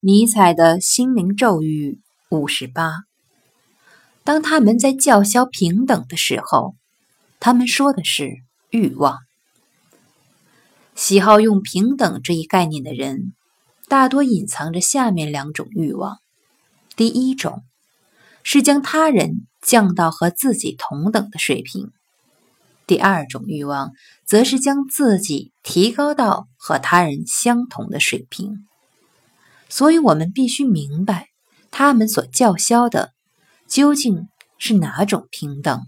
尼采的心灵咒语五十八。当他们在叫嚣平等的时候，他们说的是欲望。喜好用平等这一概念的人，大多隐藏着下面两种欲望：第一种是将他人降到和自己同等的水平；第二种欲望则是将自己提高到和他人相同的水平。所以，我们必须明白，他们所叫嚣的究竟是哪种平等。